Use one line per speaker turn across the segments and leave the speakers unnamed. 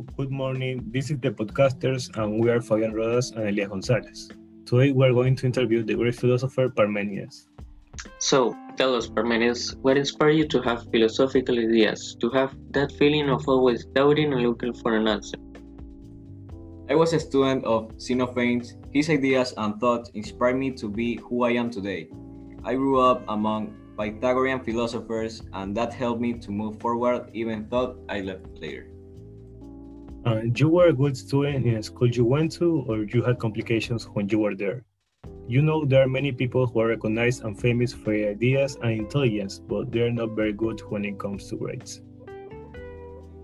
Hello, good morning. This is the podcasters, and we are Fabian Rodas and Elias Gonzalez. Today, we are going to interview the great philosopher Parmenides.
So, tell us, Parmenides, what inspired you to have philosophical ideas, to have that feeling of always doubting and looking for an answer?
I was a student of Xenophanes. His ideas and thoughts inspired me to be who I am today. I grew up among Pythagorean philosophers, and that helped me to move forward, even though I left later.
Uh, you were a good student in a school you went to, or you had complications when you were there? You know, there are many people who are recognized and famous for their ideas and intelligence, but they are not very good when it comes to grades.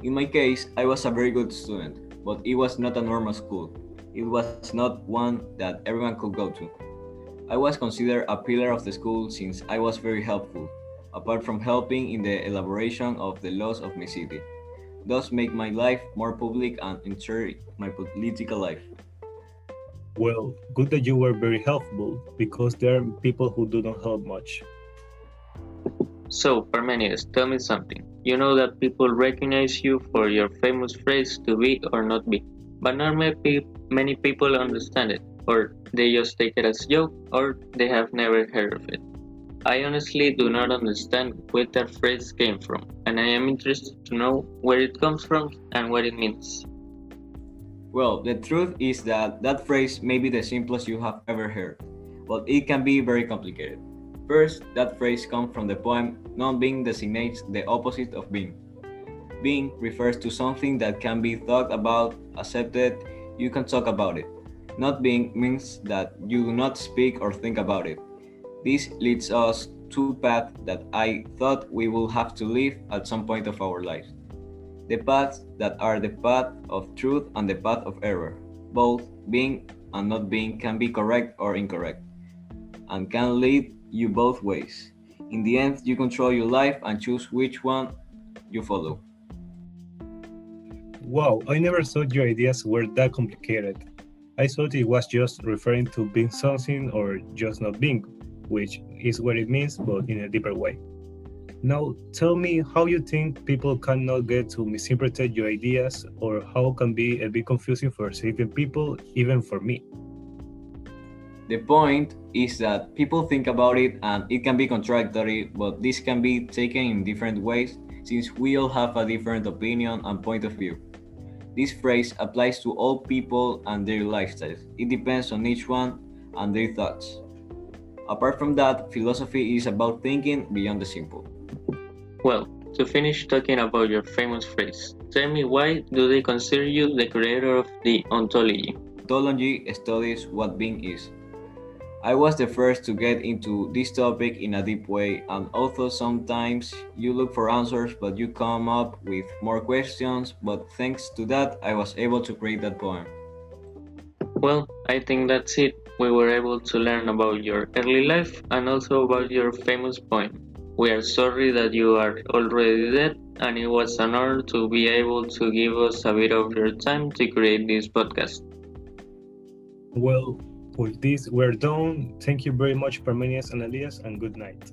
In my case, I was a very good student, but it was not a normal school. It was not one that everyone could go to. I was considered a pillar of the school since I was very helpful, apart from helping in the elaboration of the laws of my city, thus make my life more public and ensure my political life.
Well, good that you were very helpful, because there are people who do not help much.
So, Parmenides, tell me something. You know that people recognize you for your famous phrase to be or not be, but not many people understand it or they just take it as a joke, or they have never heard of it. I honestly do not understand where that phrase came from, and I am interested to know where it comes from and what it means.
Well, the truth is that that phrase may be the simplest you have ever heard, but it can be very complicated. First, that phrase comes from the poem Non being designates the opposite of being. Being refers to something that can be thought about, accepted, you can talk about it. Not being means that you do not speak or think about it. This leads us to path that I thought we will have to live at some point of our lives. The paths that are the path of truth and the path of error. Both being and not being can be correct or incorrect, and can lead you both ways. In the end, you control your life and choose which one you follow.
Wow, I never thought your ideas were that complicated. I thought it was just referring to being something or just not being, which is what it means, but in a deeper way. Now, tell me how you think people cannot get to misinterpret your ideas, or how can be a bit confusing for certain people, even for me.
The point is that people think about it and it can be contradictory, but this can be taken in different ways since we all have a different opinion and point of view. This phrase applies to all people and their lifestyles. It depends on each one and their thoughts. Apart from that, philosophy is about thinking beyond the simple.
Well, to finish talking about your famous phrase, tell me why do they consider you the creator of the ontology?
Ontology studies what being is. I was the first to get into this topic in a deep way, and although sometimes you look for answers but you come up with more questions, but thanks to that, I was able to create that poem.
Well, I think that's it. We were able to learn about your early life and also about your famous poem. We are sorry that you are already dead, and it was an honor to be able to give us a bit of your time to create this podcast.
Well, with this, we're done. Thank you very much, Parmenides and Elias, and good night.